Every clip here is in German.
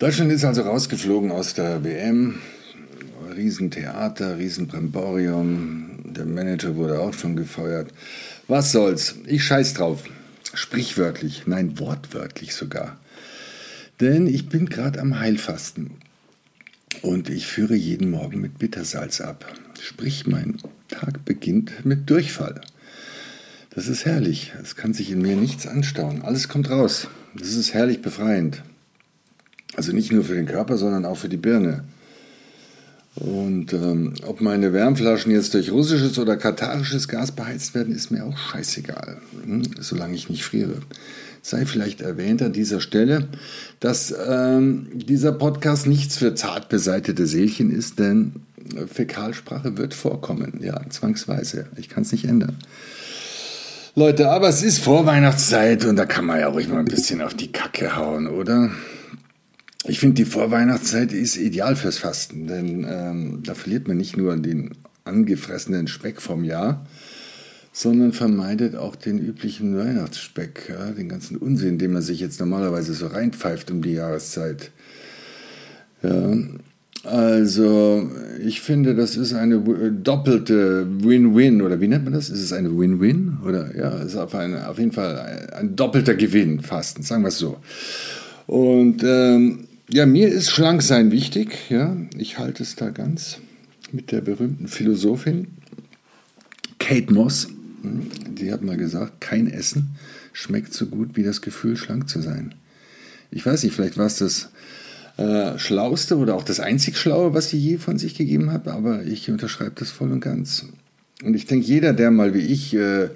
Deutschland ist also rausgeflogen aus der WM. Riesentheater, Riesenbremborium. Der Manager wurde auch schon gefeuert. Was soll's? Ich scheiß drauf. Sprichwörtlich, nein, wortwörtlich sogar. Denn ich bin gerade am Heilfasten. Und ich führe jeden Morgen mit Bittersalz ab. Sprich, mein Tag beginnt mit Durchfall. Das ist herrlich. Es kann sich in mir nichts anstauen. Alles kommt raus. Das ist herrlich befreiend. Also nicht nur für den Körper, sondern auch für die Birne. Und ähm, ob meine Wärmflaschen jetzt durch russisches oder katarisches Gas beheizt werden, ist mir auch scheißegal, hm? solange ich nicht friere. Sei vielleicht erwähnt an dieser Stelle, dass ähm, dieser Podcast nichts für zart beseitete Seelchen ist, denn Fäkalsprache wird vorkommen, ja, zwangsweise. Ich kann es nicht ändern. Leute, aber es ist Vorweihnachtszeit und da kann man ja ruhig mal ein bisschen auf die Kacke hauen, oder? Ich finde, die Vorweihnachtszeit ist ideal fürs Fasten, denn ähm, da verliert man nicht nur den angefressenen Speck vom Jahr, sondern vermeidet auch den üblichen Weihnachtsspeck, ja, den ganzen Unsinn, den man sich jetzt normalerweise so reinpfeift um die Jahreszeit. Ja, also ich finde, das ist eine doppelte Win-Win oder wie nennt man das? Ist es eine Win-Win oder ja, ist auf, eine, auf jeden Fall ein, ein doppelter Gewinn Fasten, sagen wir es so. Und ähm, ja, mir ist Schlanksein wichtig. Ja, ich halte es da ganz mit der berühmten Philosophin Kate Moss. Die hat mal gesagt, kein Essen schmeckt so gut wie das Gefühl, schlank zu sein. Ich weiß nicht, vielleicht war es das äh, Schlauste oder auch das einzig Schlaue, was sie je von sich gegeben hat, aber ich unterschreibe das voll und ganz. Und ich denke, jeder, der mal wie ich, äh,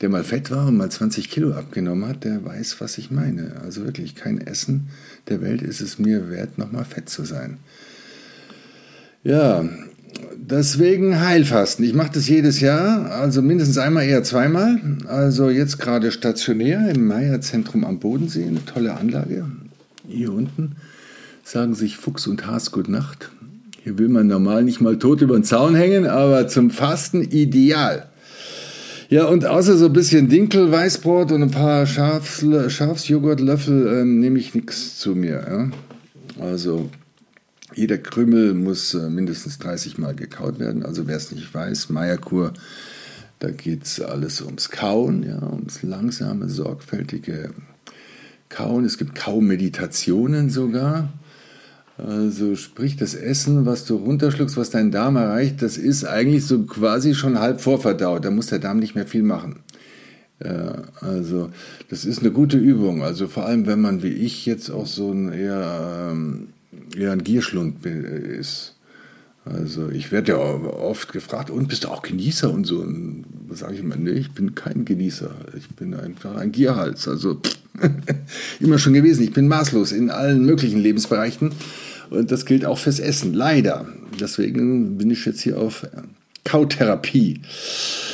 der mal fett war und mal 20 Kilo abgenommen hat, der weiß, was ich meine. Also wirklich kein Essen der Welt ist es mir wert, nochmal fett zu sein. Ja, deswegen Heilfasten. Ich mache das jedes Jahr, also mindestens einmal, eher zweimal. Also jetzt gerade stationär im Meier-Zentrum am Bodensee, eine tolle Anlage. Hier unten sagen sich Fuchs und Has Gute Nacht. Hier will man normal nicht mal tot über den Zaun hängen, aber zum Fasten ideal. Ja, und außer so ein bisschen Dinkel-Weißbrot und ein paar Schafs Schafsjoghurtlöffel ähm, nehme ich nichts zu mir. Ja? Also jeder Krümel muss äh, mindestens 30 Mal gekaut werden. Also wer es nicht weiß, Meierkur, da geht es alles ums Kauen, ja, ums langsame, sorgfältige Kauen. Es gibt Kaumeditationen sogar. Also sprich, das Essen, was du runterschluckst, was dein Darm erreicht, das ist eigentlich so quasi schon halb vorverdaut. Da muss der Darm nicht mehr viel machen. Ja, also das ist eine gute Übung. Also vor allem, wenn man wie ich jetzt auch so ein eher, ähm, eher ein Gierschlund ist. Also ich werde ja oft gefragt, und bist du auch Genießer und so? Und sage ich immer, nee, ich bin kein Genießer. Ich bin einfach ein Gierhals. Also immer schon gewesen. Ich bin maßlos in allen möglichen Lebensbereichen. Und das gilt auch fürs Essen, leider. Deswegen bin ich jetzt hier auf Kautherapie.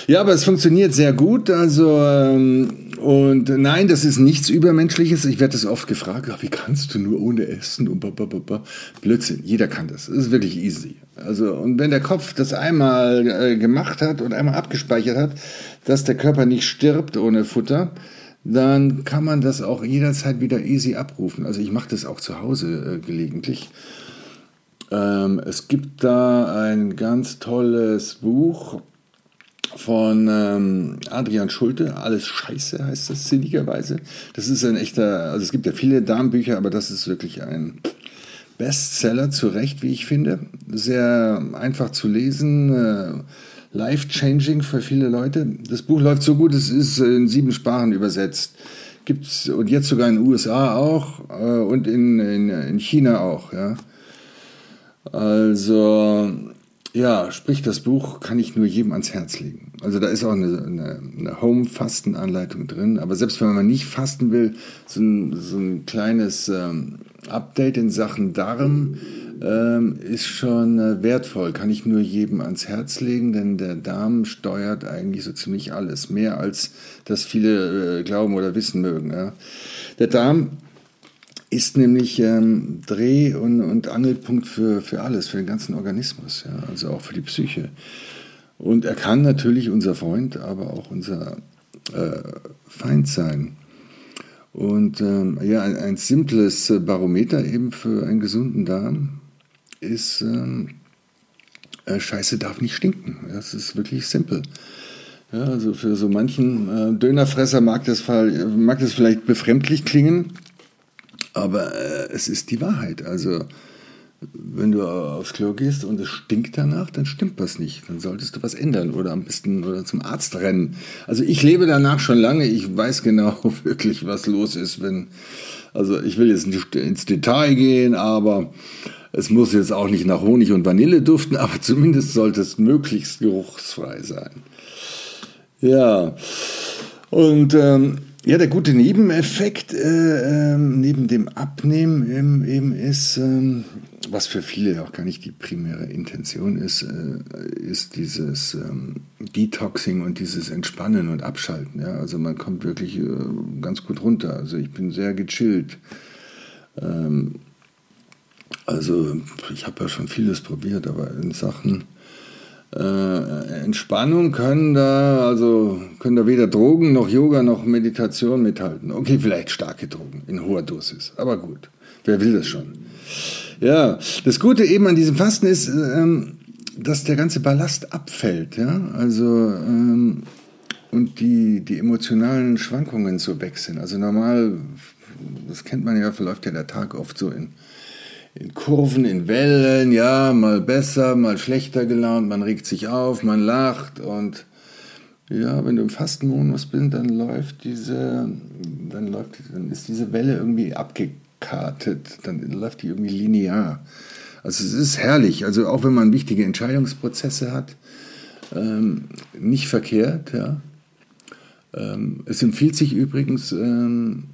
Ja, aber es funktioniert sehr gut. Also, ähm, und nein, das ist nichts Übermenschliches. Ich werde das oft gefragt, wie kannst du nur ohne Essen und blablabla. Blödsinn, jeder kann das. Das ist wirklich easy. Also, und wenn der Kopf das einmal äh, gemacht hat und einmal abgespeichert hat, dass der Körper nicht stirbt ohne Futter, dann kann man das auch jederzeit wieder easy abrufen. Also ich mache das auch zu Hause äh, gelegentlich. Ähm, es gibt da ein ganz tolles Buch von ähm, Adrian Schulte, Alles Scheiße heißt das sinnigerweise. Das ist ein echter, also es gibt ja viele Darmbücher, aber das ist wirklich ein Bestseller, zu Recht, wie ich finde. Sehr einfach zu lesen. Äh, life-changing für viele Leute. Das Buch läuft so gut, es ist in sieben Sprachen übersetzt. Gibt's und jetzt sogar in den USA auch äh, und in, in, in China auch. Ja. Also ja, sprich, das Buch kann ich nur jedem ans Herz legen. Also da ist auch eine, eine, eine Home-Fastenanleitung drin. Aber selbst wenn man nicht fasten will, so ein, so ein kleines ähm, Update in Sachen Darm ähm, ist schon äh, wertvoll. Kann ich nur jedem ans Herz legen, denn der Darm steuert eigentlich so ziemlich alles. Mehr als das viele äh, glauben oder wissen mögen. Ja. Der Darm ist nämlich ähm, Dreh- und, und Angelpunkt für, für alles, für den ganzen Organismus, ja, also auch für die Psyche. Und er kann natürlich unser Freund, aber auch unser äh, Feind sein. Und ähm, ja, ein, ein, simples Barometer eben für einen gesunden Darm ist, ähm, äh, Scheiße darf nicht stinken. Das ist wirklich simpel. Ja, also für so manchen äh, Dönerfresser mag das, mag das vielleicht befremdlich klingen, aber äh, es ist die Wahrheit. Also, wenn du aufs Klo gehst und es stinkt danach, dann stimmt was nicht. Dann solltest du was ändern oder am besten oder zum Arzt rennen. Also ich lebe danach schon lange. Ich weiß genau wirklich, was los ist, wenn. Also ich will jetzt nicht ins Detail gehen, aber es muss jetzt auch nicht nach Honig und Vanille duften, aber zumindest sollte es möglichst geruchsfrei sein. Ja. Und ähm, ja, der gute Nebeneffekt äh, äh, neben dem Abnehmen ähm, eben ist, äh, was für viele auch gar nicht die primäre Intention ist, äh, ist dieses ähm, Detoxing und dieses Entspannen und Abschalten. Ja? Also man kommt wirklich äh, ganz gut runter. Also ich bin sehr gechillt. Ähm, also ich habe ja schon vieles probiert, aber in Sachen äh, Entspannung können da, also können da weder Drogen noch Yoga noch Meditation mithalten. Okay, vielleicht starke Drogen in hoher Dosis, aber gut, wer will das schon? Ja, das Gute eben an diesem Fasten ist, ähm, dass der ganze Ballast abfällt, ja, also ähm, und die, die emotionalen Schwankungen so weg sind. Also normal, das kennt man ja, verläuft ja der Tag oft so in in Kurven, in Wellen, ja, mal besser, mal schlechter gelaunt, man regt sich auf, man lacht und ja, wenn du im Fastenmodus bist, dann läuft diese, dann läuft, dann ist diese Welle irgendwie abgekartet, dann läuft die irgendwie linear. Also es ist herrlich, also auch wenn man wichtige Entscheidungsprozesse hat, ähm, nicht verkehrt, ja. Ähm, es empfiehlt sich übrigens, ähm,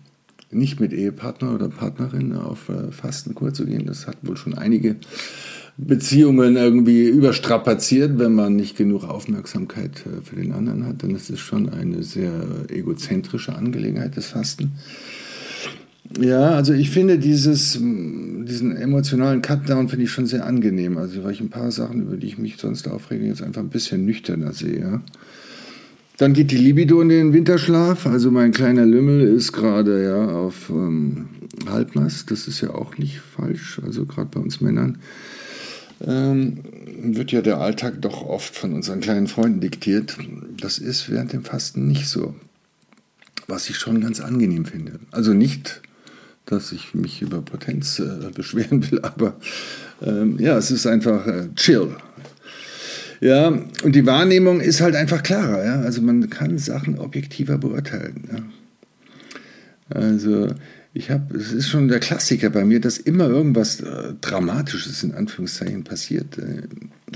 nicht mit Ehepartner oder Partnerin auf äh, Fastenkur zu gehen. Das hat wohl schon einige Beziehungen irgendwie überstrapaziert, wenn man nicht genug Aufmerksamkeit äh, für den anderen hat. Dann ist es schon eine sehr egozentrische Angelegenheit, das Fasten. Ja, also ich finde dieses, diesen emotionalen Cutdown finde ich schon sehr angenehm. Also weil ich ein paar Sachen, über die ich mich sonst aufrege, jetzt einfach ein bisschen nüchterner sehe. Ja. Dann geht die Libido in den Winterschlaf. Also mein kleiner Lümmel ist gerade ja auf ähm, Halbmast. Das ist ja auch nicht falsch. Also gerade bei uns Männern ähm, wird ja der Alltag doch oft von unseren kleinen Freunden diktiert. Das ist während dem Fasten nicht so. Was ich schon ganz angenehm finde. Also nicht, dass ich mich über Potenz äh, beschweren will, aber ähm, ja, es ist einfach äh, chill. Ja, und die Wahrnehmung ist halt einfach klarer. Ja? Also man kann Sachen objektiver beurteilen. Ja? Also ich habe, es ist schon der Klassiker bei mir, dass immer irgendwas äh, Dramatisches in Anführungszeichen passiert äh,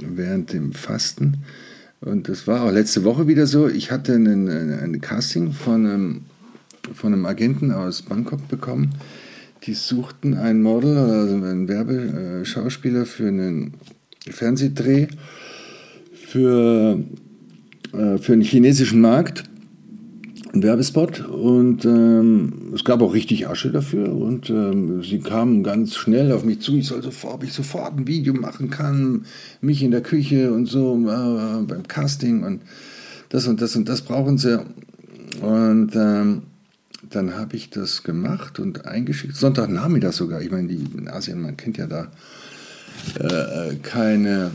während dem Fasten. Und das war auch letzte Woche wieder so. Ich hatte einen, ein Casting von einem, von einem Agenten aus Bangkok bekommen. Die suchten ein Model, also einen Werbeschauspieler für einen Fernsehdreh für, äh, für den chinesischen Markt, ein Werbespot. Und ähm, es gab auch richtig Asche dafür. Und ähm, sie kamen ganz schnell auf mich zu, ich soll sofort, ob ich sofort ein Video machen kann, mich in der Küche und so äh, beim Casting und das und das und das brauchen sie. Und ähm, dann habe ich das gemacht und eingeschickt, Sonntagnachmittag sogar, ich meine, in Asien, man kennt ja da äh, keine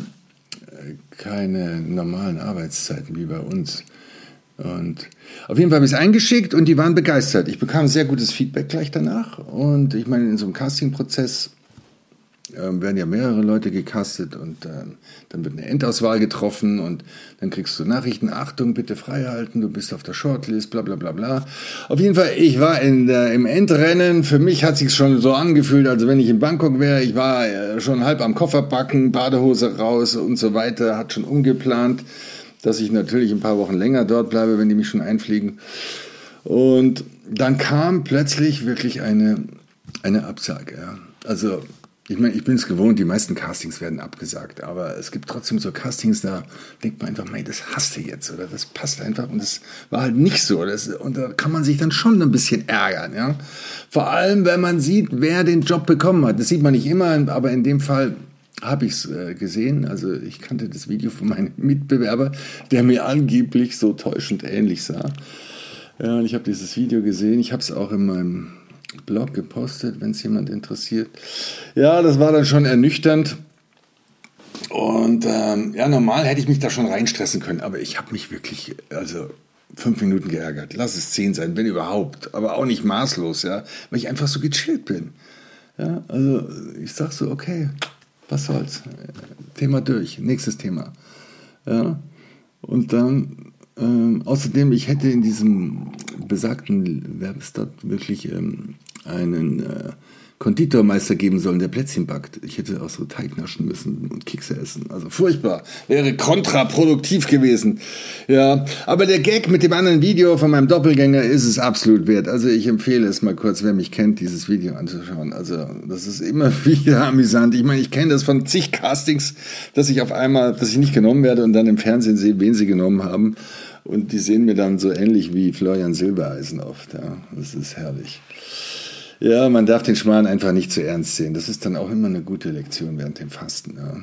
keine normalen Arbeitszeiten wie bei uns. Und auf jeden Fall habe ich es eingeschickt und die waren begeistert. Ich bekam sehr gutes Feedback gleich danach. Und ich meine, in so einem Castingprozess äh, werden ja mehrere Leute gecastet und äh, dann wird eine Endauswahl getroffen und dann kriegst du Nachrichten, Achtung, bitte freihalten, du bist auf der Shortlist, bla bla bla bla. Auf jeden Fall, ich war in der, im Endrennen, für mich hat sich schon so angefühlt, als wenn ich in Bangkok wäre, ich war äh, schon halb am Koffer backen, Badehose raus und so weiter, hat schon umgeplant. dass ich natürlich ein paar Wochen länger dort bleibe, wenn die mich schon einfliegen. Und dann kam plötzlich wirklich eine, eine Absage. Ja. Also ich meine, ich bin es gewohnt, die meisten Castings werden abgesagt, aber es gibt trotzdem so Castings, da denkt man einfach, mei, das hasst du jetzt oder das passt einfach und das war halt nicht so. Das, und da kann man sich dann schon ein bisschen ärgern, ja. Vor allem, wenn man sieht, wer den Job bekommen hat. Das sieht man nicht immer, aber in dem Fall habe ich es äh, gesehen. Also ich kannte das Video von meinem Mitbewerber, der mir angeblich so täuschend ähnlich sah. Ja, und ich habe dieses Video gesehen. Ich habe es auch in meinem Blog gepostet, wenn es jemand interessiert. Ja, das war dann schon ernüchternd. Und ähm, ja, normal hätte ich mich da schon reinstressen können, aber ich habe mich wirklich, also fünf Minuten geärgert. Lass es zehn sein, wenn überhaupt, aber auch nicht maßlos, ja, weil ich einfach so gechillt bin. Ja, also ich sag so, okay, was soll's, Thema durch, nächstes Thema. Ja, und dann ähm, außerdem, ich hätte in diesem besagten Werbestad wirklich ähm, einen äh, Konditormeister geben sollen, der Plätzchen backt. Ich hätte auch so Teig naschen müssen und Kekse essen. Also furchtbar. Wäre kontraproduktiv gewesen. Ja, aber der Gag mit dem anderen Video von meinem Doppelgänger ist es absolut wert. Also ich empfehle es mal kurz, wer mich kennt, dieses Video anzuschauen. Also das ist immer wieder amüsant. Ich meine, ich kenne das von zig Castings, dass ich auf einmal, dass ich nicht genommen werde und dann im Fernsehen sehe, wen sie genommen haben. Und die sehen mir dann so ähnlich wie Florian Silbereisen oft. Ja, das ist herrlich. Ja, man darf den Schmarrn einfach nicht zu ernst sehen. Das ist dann auch immer eine gute Lektion während dem Fasten. Ja.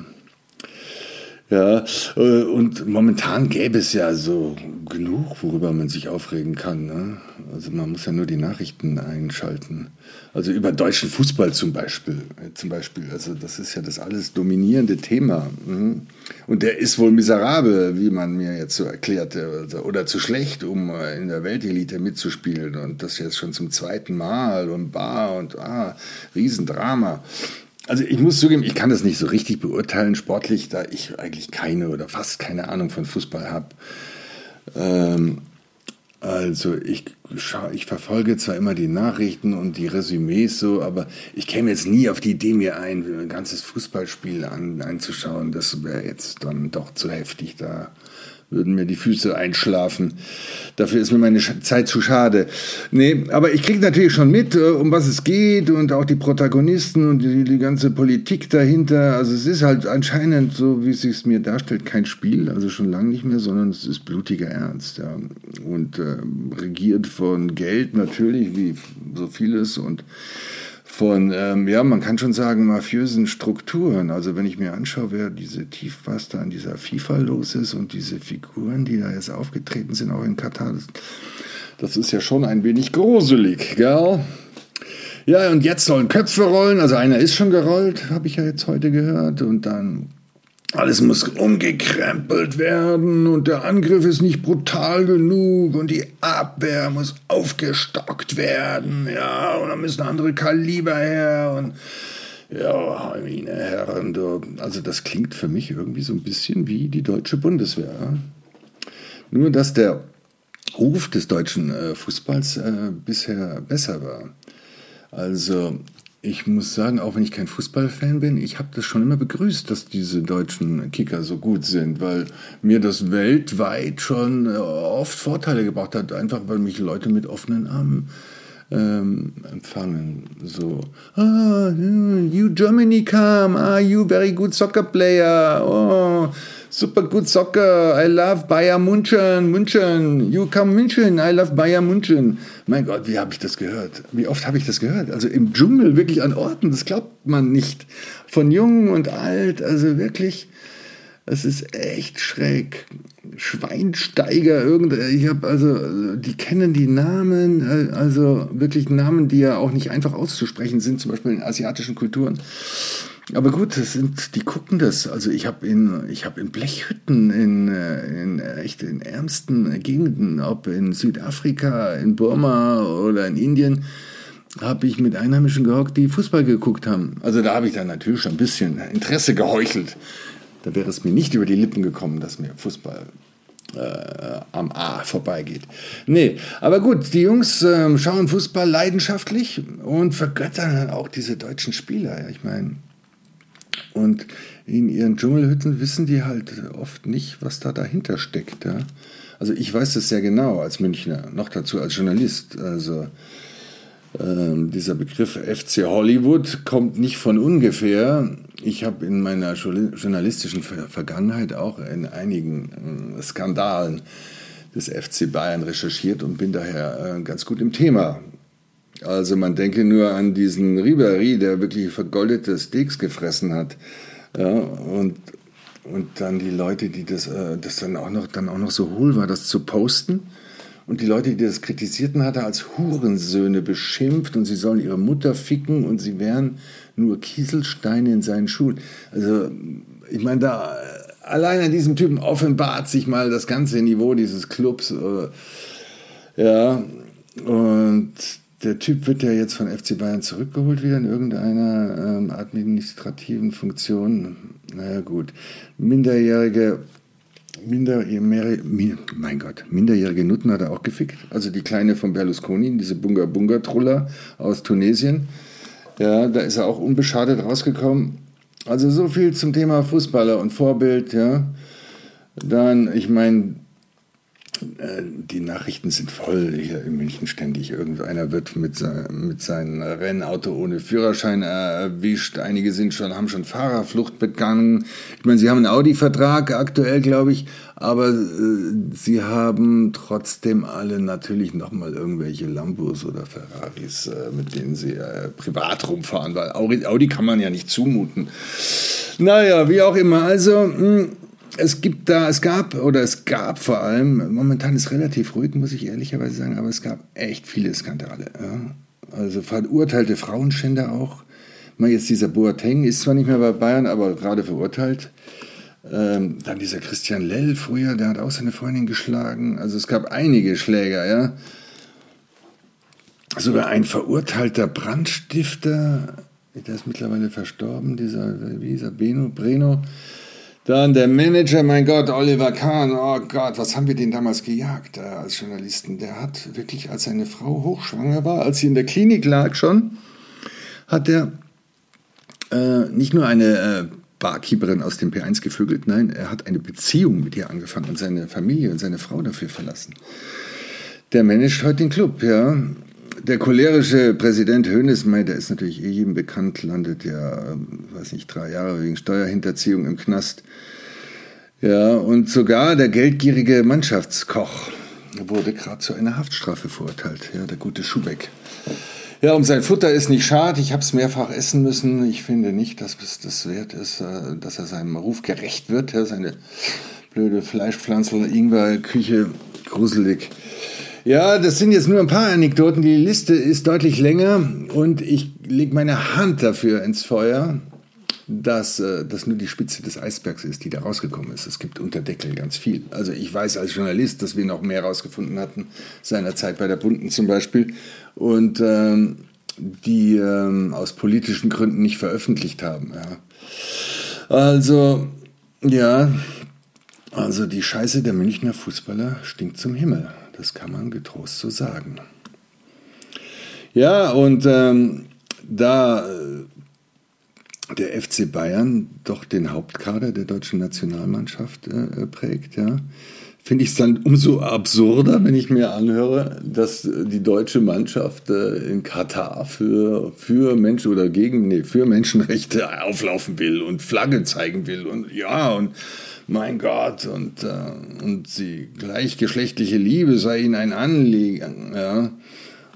Ja, äh, und momentan gäbe es ja so genug, worüber man sich aufregen kann. Ne? Also man muss ja nur die Nachrichten einschalten. Also über deutschen Fußball zum Beispiel. Äh, zum Beispiel. Also das ist ja das alles dominierende Thema. Mhm. Und der ist wohl miserabel, wie man mir jetzt so erklärte. Also, oder zu schlecht, um äh, in der Weltelite mitzuspielen. Und das jetzt schon zum zweiten Mal und bar und ah, Riesendrama. Also ich muss zugeben, ich kann das nicht so richtig beurteilen sportlich, da ich eigentlich keine oder fast keine Ahnung von Fußball habe. Ähm, also ich, ich verfolge zwar immer die Nachrichten und die Resümees so, aber ich käme jetzt nie auf die Idee, mir ein, ein ganzes Fußballspiel an, einzuschauen. Das wäre jetzt dann doch zu heftig da würden mir die Füße einschlafen. Dafür ist mir meine Zeit zu schade. Nee, aber ich kriege natürlich schon mit, äh, um was es geht und auch die Protagonisten und die, die ganze Politik dahinter. Also es ist halt anscheinend, so wie es sich mir darstellt, kein Spiel, also schon lange nicht mehr, sondern es ist blutiger Ernst. Ja. Und äh, regiert von Geld natürlich, wie so vieles und von, ähm, ja, man kann schon sagen, mafiösen Strukturen. Also wenn ich mir anschaue, wer diese tief, was da an dieser FIFA los ist und diese Figuren, die da jetzt aufgetreten sind, auch in Katar, das, das ist ja schon ein wenig gruselig, gell? Ja, und jetzt sollen Köpfe rollen. Also einer ist schon gerollt, habe ich ja jetzt heute gehört. Und dann alles muss umgekrempelt werden und der Angriff ist nicht brutal genug und die Abwehr muss aufgestockt werden, ja, und dann müssen andere Kaliber her und ja, meine Herren, also das klingt für mich irgendwie so ein bisschen wie die deutsche Bundeswehr. Nur, dass der Ruf des deutschen äh, Fußballs äh, bisher besser war. Also ich muss sagen, auch wenn ich kein Fußballfan bin, ich habe das schon immer begrüßt, dass diese deutschen Kicker so gut sind, weil mir das weltweit schon äh, oft Vorteile gebracht hat, einfach weil mich Leute mit offenen Armen ähm, empfangen. So, ah, you Germany come, ah, you very good soccer player, oh, super good soccer, I love Bayern München, München, you come München, I love Bayern München. Mein Gott, wie habe ich das gehört? Wie oft habe ich das gehört? Also im Dschungel, wirklich an Orten, das glaubt man nicht. Von jung und alt, also wirklich, es ist echt schräg. Schweinsteiger, irgend, ich habe also, die kennen die Namen, also wirklich Namen, die ja auch nicht einfach auszusprechen sind, zum Beispiel in asiatischen Kulturen. Aber gut, das sind, die gucken das. Also ich habe in, habe in Blechhütten in, äh, in echt in ärmsten Gegenden, ob in Südafrika, in Burma oder in Indien, habe ich mit Einheimischen gehockt, die Fußball geguckt haben. Also da habe ich dann natürlich schon ein bisschen Interesse geheuchelt. Da wäre es mir nicht über die Lippen gekommen, dass mir Fußball äh, am A vorbeigeht. Nee, aber gut, die Jungs äh, schauen Fußball leidenschaftlich und vergöttern auch diese deutschen Spieler. Ich meine, Und in ihren Dschungelhütten wissen die halt oft nicht, was da dahinter steckt. Ja? Also ich weiß das sehr genau als Münchner, noch dazu als Journalist. Also ähm, dieser Begriff FC Hollywood kommt nicht von ungefähr. Ich habe in meiner journalistischen Vergangenheit auch in einigen äh, Skandalen des FC Bayern recherchiert und bin daher äh, ganz gut im Thema. Also man denke nur an diesen Ribéry, der wirklich vergoldete Steaks gefressen hat. Ja, und, und dann die Leute, die das, äh, das dann auch noch, dann auch noch so hohl war, das zu posten. Und die Leute, die das kritisierten, hat er als Hurensöhne beschimpft und sie sollen ihre Mutter ficken und sie wären nur Kieselsteine in seinen Schuhen. Also, ich meine, da allein an diesem Typen offenbart sich mal das ganze Niveau dieses Clubs. Äh, ja, und der Typ wird ja jetzt von FC Bayern zurückgeholt wieder in irgendeiner ähm, administrativen Funktion. Naja, gut. Minderjährige, minderjährige, mein Gott, minderjährige Nutten hat er auch gefickt. Also die Kleine von Berlusconi, diese Bunga Bunga Truller aus Tunesien. Ja, da ist er auch unbeschadet rausgekommen. Also so viel zum Thema Fußballer und Vorbild, ja. Dann, ich meine, die Nachrichten sind voll hier in München ständig. Irgendeiner wird mit, mit seinem Rennauto ohne Führerschein erwischt. Einige sind schon, haben schon Fahrerflucht begangen. Ich meine, sie haben einen Audi-Vertrag aktuell, glaube ich, aber äh, sie haben trotzdem alle natürlich nochmal irgendwelche Lambos oder Ferraris, äh, mit denen sie äh, privat rumfahren, weil Audi, Audi kann man ja nicht zumuten. Naja, wie auch immer. Also, mh, hm, es gibt da, es gab oder es gab vor allem, momentan ist relativ ruhig, muss ich ehrlicherweise sagen, aber es gab echt viele Skandale. Ja. Also verurteilte Frauenschänder auch. Mal jetzt dieser Boateng ist zwar nicht mehr bei Bayern, aber gerade verurteilt. Ähm, dann dieser Christian Lell früher, der hat auch seine Freundin geschlagen. Also es gab einige Schläger, ja. Sogar ein verurteilter Brandstifter, der ist mittlerweile verstorben, dieser, wie dieser Beno, Breno, dann der Manager, mein Gott, Oliver Kahn, oh Gott, was haben wir den damals gejagt äh, als Journalisten? Der hat wirklich, als seine Frau hochschwanger war, als sie in der Klinik lag schon, hat er äh, nicht nur eine äh, Barkeeperin aus dem P1 gevögelt, nein, er hat eine Beziehung mit ihr angefangen und seine Familie und seine Frau dafür verlassen. Der managt heute den Club, ja der cholerische Präsident Hönesmey, der ist natürlich eh jedem bekannt, landet ja, ähm, weiß nicht, drei Jahre wegen Steuerhinterziehung im Knast. Ja, und sogar der geldgierige Mannschaftskoch wurde gerade zu einer Haftstrafe verurteilt, ja, der gute Schubeck. Ja, um sein Futter ist nicht schad. Ich habe es mehrfach essen müssen. Ich finde nicht, dass es das wert ist, äh, dass er seinem Ruf gerecht wird. Ja, seine blöde Fleischpflanzel, Ingwer-Küche, gruselig. Ja, das sind jetzt nur ein paar Anekdoten. Die Liste ist deutlich länger und ich lege meine Hand dafür ins Feuer, dass äh, das nur die Spitze des Eisbergs ist, die da rausgekommen ist. Es gibt unter Deckel ganz viel. Also ich weiß als Journalist, dass wir noch mehr rausgefunden hatten, seinerzeit bei der Bunden zum Beispiel, und ähm, die ähm, aus politischen Gründen nicht veröffentlicht haben. Ja. Also, ja, also die Scheiße der Münchner Fußballer stinkt zum Himmel. Das kann man getrost so sagen. Ja, und ähm, da äh, der FC Bayern doch den Hauptkader der deutschen Nationalmannschaft äh, prägt, ja, finde ich es dann umso absurder, wenn ich mir anhöre, dass die deutsche Mannschaft äh, in Katar für, für Menschen oder gegen, nee, für Menschenrechte auflaufen will und Flagge zeigen will und ja, und mein Gott, und, äh, und die gleichgeschlechtliche Liebe sei ihnen ein Anliegen, ja.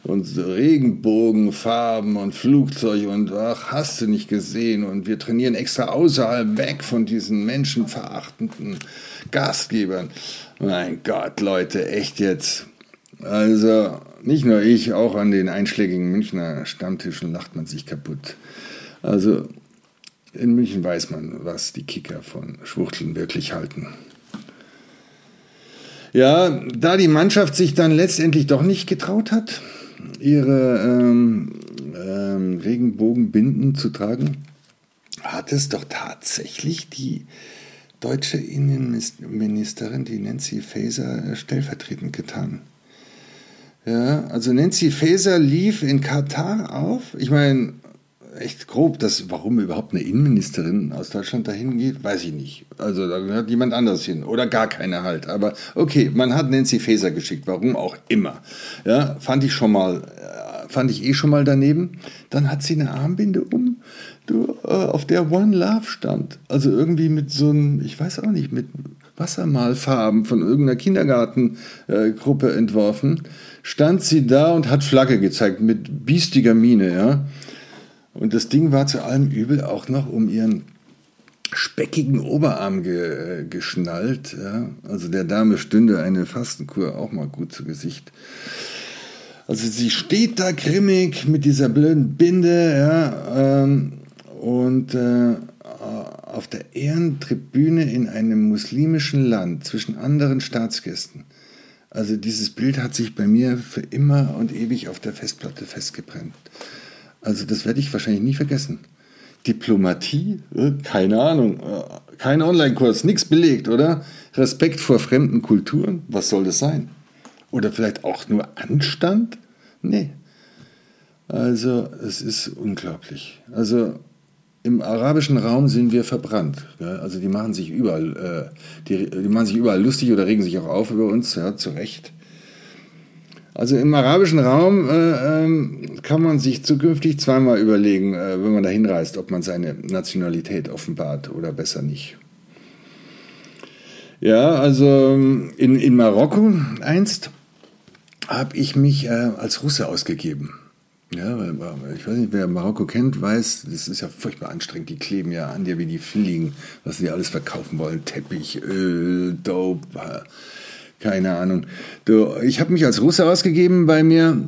Und Regenbogenfarben und Flugzeug und ach, hast du nicht gesehen. Und wir trainieren extra außerhalb weg von diesen menschenverachtenden Gastgebern. Mein Gott, Leute, echt jetzt. Also, nicht nur ich, auch an den einschlägigen Münchner Stammtischen lacht man sich kaputt. Also, in München weiß man, was die Kicker von Schwuchteln wirklich halten. Ja, da die Mannschaft sich dann letztendlich doch nicht getraut hat, ihre ähm, ähm, Regenbogenbinden zu tragen, hat es doch tatsächlich die deutsche Innenministerin, die Nancy Faeser, stellvertretend getan. Ja, also Nancy Faeser lief in Katar auf. Ich meine, echt grob. Das, warum überhaupt eine Innenministerin aus Deutschland dahin geht, weiß ich nicht. Also da gehört jemand anders hin oder gar keiner halt. Aber okay, man hat Nancy Faeser geschickt, warum auch immer. Ja, fand ich schon mal, äh, fand ich eh schon mal daneben. Dann hat sie eine Armbinde um, du, äh, auf der One Love stand. Also irgendwie mit so einem, ich weiß auch nicht, mit Wassermalfarben von irgendeiner Kindergartengruppe äh, entworfen, stand sie da und hat Flagge gezeigt mit biestiger Miene, ja. Und das Ding war zu allem Übel auch noch um ihren speckigen Oberarm ge, äh, geschnallt. Ja. Also der Dame stünde eine Fastenkur auch mal gut zu Gesicht. Also sie steht da grimmig mit dieser blöden Binde, ja, ähm, und äh, auf der Ehrentribüne in einem muslimischen Land zwischen anderen Staatsgästen. Also dieses Bild hat sich bei mir für immer und ewig auf der Festplatte festgebrennt. Also das werde ich wahrscheinlich nie vergessen. Diplomatie? Äh, keine Ahnung. Äh, kein Online-Kurs, nichts belegt, oder? Respekt vor fremden Kulturen? Was soll das sein? Oder vielleicht auch nur Anstand? Nee. Also es ist unglaublich. Also im arabischen Raum sind wir verbrannt. Ja? Also die machen sich überall, äh, die, die, machen sich überall lustig oder regen sich auch auf über uns, ja, zu Recht. Also im arabischen Raum äh, ähm, kann man sich zukünftig zweimal überlegen, äh, wenn man da hinreist, ob man seine Nationalität offenbart oder besser nicht. Ja, also in, in Marokko einst habe ich mich äh, als Russe ausgegeben. Ja, weil ich weiß nicht, wer Marokko kennt, weiß, das ist ja furchtbar anstrengend. Die kleben ja an dir wie die Fliegen, was sie alles verkaufen wollen. Teppich, Öl, Dope, keine Ahnung. Du, ich habe mich als Russe ausgegeben bei mir,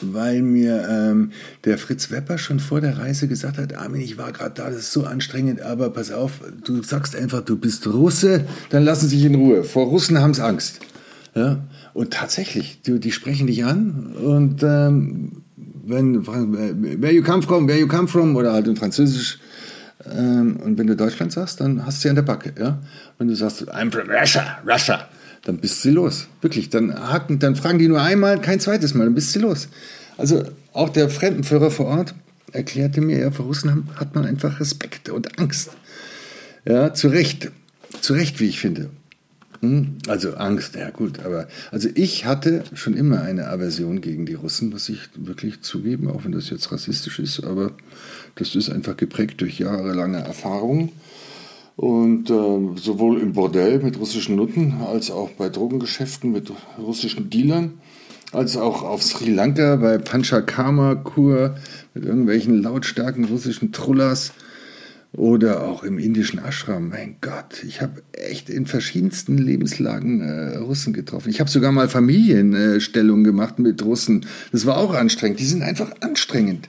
weil mir ähm, der Fritz Wepper schon vor der Reise gesagt hat, Armin, ich war gerade da, das ist so anstrengend, aber pass auf, du sagst einfach, du bist Russe, dann lassen sie sich in Ruhe. Vor Russen haben sie Angst. Ja? Und tatsächlich, die, die sprechen dich an und ähm, wenn where you come from, where you come from oder halt in Französisch ähm, und wenn du Deutschland sagst, dann hast du sie an der Backe. Ja? Wenn du sagst, I'm from Russia, Russia, dann bist du los. Wirklich, dann haken, dann fragen die nur einmal, kein zweites Mal, dann bist du los. Also auch der Fremdenführer vor Ort erklärte mir, ja, vor Russen hat man einfach Respekt und Angst. Ja, zu Recht. Zu Recht, wie ich finde. Also Angst, ja gut, aber also ich hatte schon immer eine Aversion gegen die Russen, muss ich wirklich zugeben, auch wenn das jetzt rassistisch ist, aber das ist einfach geprägt durch jahrelange Erfahrung. Und äh, sowohl im Bordell mit russischen Nutten, als auch bei Drogengeschäften mit russischen Dealern, als auch auf Sri Lanka bei Panchakarma-Kur mit irgendwelchen lautstarken russischen Trullas oder auch im indischen Ashram. Mein Gott, ich habe echt in verschiedensten Lebenslagen äh, Russen getroffen. Ich habe sogar mal Familienstellung gemacht mit Russen. Das war auch anstrengend. Die sind einfach anstrengend.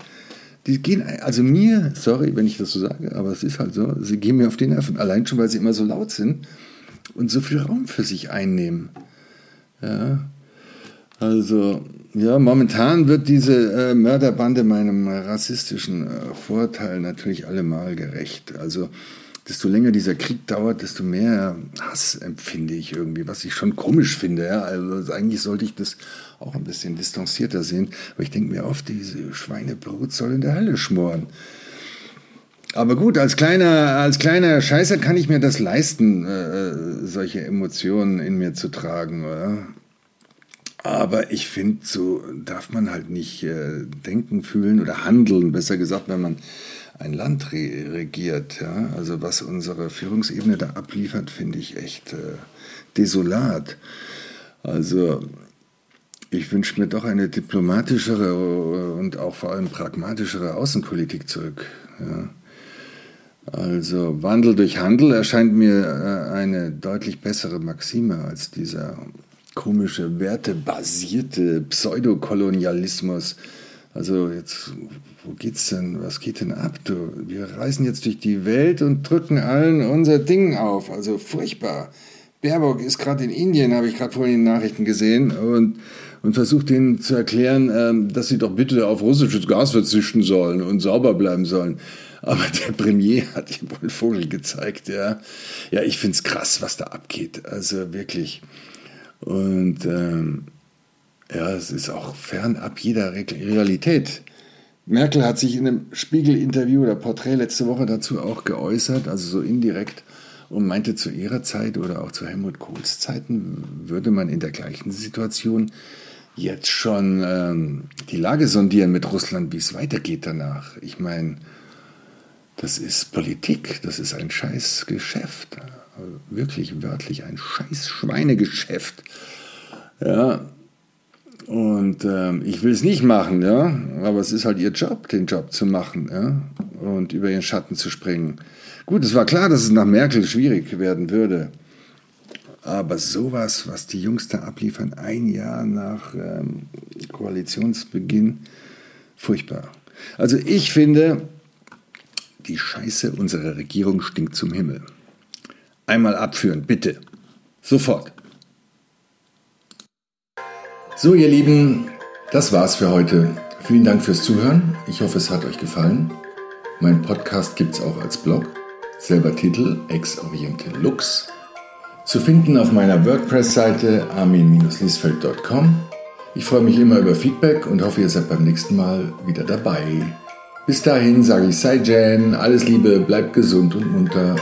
Die gehen, also mir, sorry, wenn ich das so sage, aber es ist halt so, sie gehen mir auf die Nerven. Allein schon, weil sie immer so laut sind und so viel Raum für sich einnehmen. Ja, also, ja, momentan wird diese äh, Mörderbande meinem rassistischen äh, Vorteil natürlich allemal gerecht. Also, desto länger dieser Krieg dauert, desto mehr Hass empfinde ich irgendwie, was ich schon komisch finde. Ja? Also eigentlich sollte ich das auch ein bisschen distanzierter sehen, aber ich denke mir oft, diese Schweinebrut soll in der Hölle schmoren. Aber gut, als kleiner, als kleiner Scheißer kann ich mir das leisten, äh, äh solche Emotionen in mir zu tragen, oder? Aber ich finde, so darf man halt nicht äh, denken, fühlen oder handeln, besser gesagt, wenn man ein Land re regiert. Ja? Also was unsere Führungsebene da abliefert, finde ich echt äh, desolat. Also ich wünsche mir doch eine diplomatischere äh, und auch vor allem pragmatischere Außenpolitik zurück. Ja? Also Wandel durch Handel erscheint mir äh, eine deutlich bessere Maxime als dieser komische, wertebasierte Pseudokolonialismus. Also jetzt, wo geht's denn, was geht denn ab? Du? Wir reisen jetzt durch die Welt und drücken allen unser Ding auf. Also furchtbar. Baerbock ist gerade in Indien, habe ich gerade vorhin in den Nachrichten gesehen und, und versucht ihnen zu erklären, ähm, dass sie doch bitte auf russisches Gas verzichten sollen und sauber bleiben sollen. Aber der Premier hat ihm wohl Vogel gezeigt, ja. Ja, ich find's krass, was da abgeht. Also wirklich. Und ähm, ja, es ist auch fernab jeder Realität. Merkel hat sich in einem Spiegel-Interview oder Porträt letzte Woche dazu auch geäußert, also so indirekt, und meinte, zu ihrer Zeit oder auch zu Helmut Kohls Zeiten würde man in der gleichen Situation jetzt schon ähm, die Lage sondieren mit Russland, wie es weitergeht danach. Ich meine, das ist Politik, das ist ein Scheißgeschäft. Wirklich wörtlich ein Scheiß-Schweinegeschäft. Ja. Und ähm, ich will es nicht machen, ja. Aber es ist halt ihr Job, den Job zu machen, ja. Und über ihren Schatten zu springen. Gut, es war klar, dass es nach Merkel schwierig werden würde. Aber sowas, was die Jungs da abliefern, ein Jahr nach ähm, Koalitionsbeginn, furchtbar. Also ich finde, die Scheiße unserer Regierung stinkt zum Himmel. Einmal abführen, bitte. Sofort. So, ihr Lieben, das war's für heute. Vielen Dank fürs Zuhören. Ich hoffe, es hat euch gefallen. Mein Podcast gibt's auch als Blog. Selber Titel Ex Oriente Lux. Zu finden auf meiner WordPress-Seite armin-liesfeld.com. Ich freue mich immer über Feedback und hoffe, ihr seid beim nächsten Mal wieder dabei. Bis dahin sage ich Sei Jan, alles Liebe, bleibt gesund und munter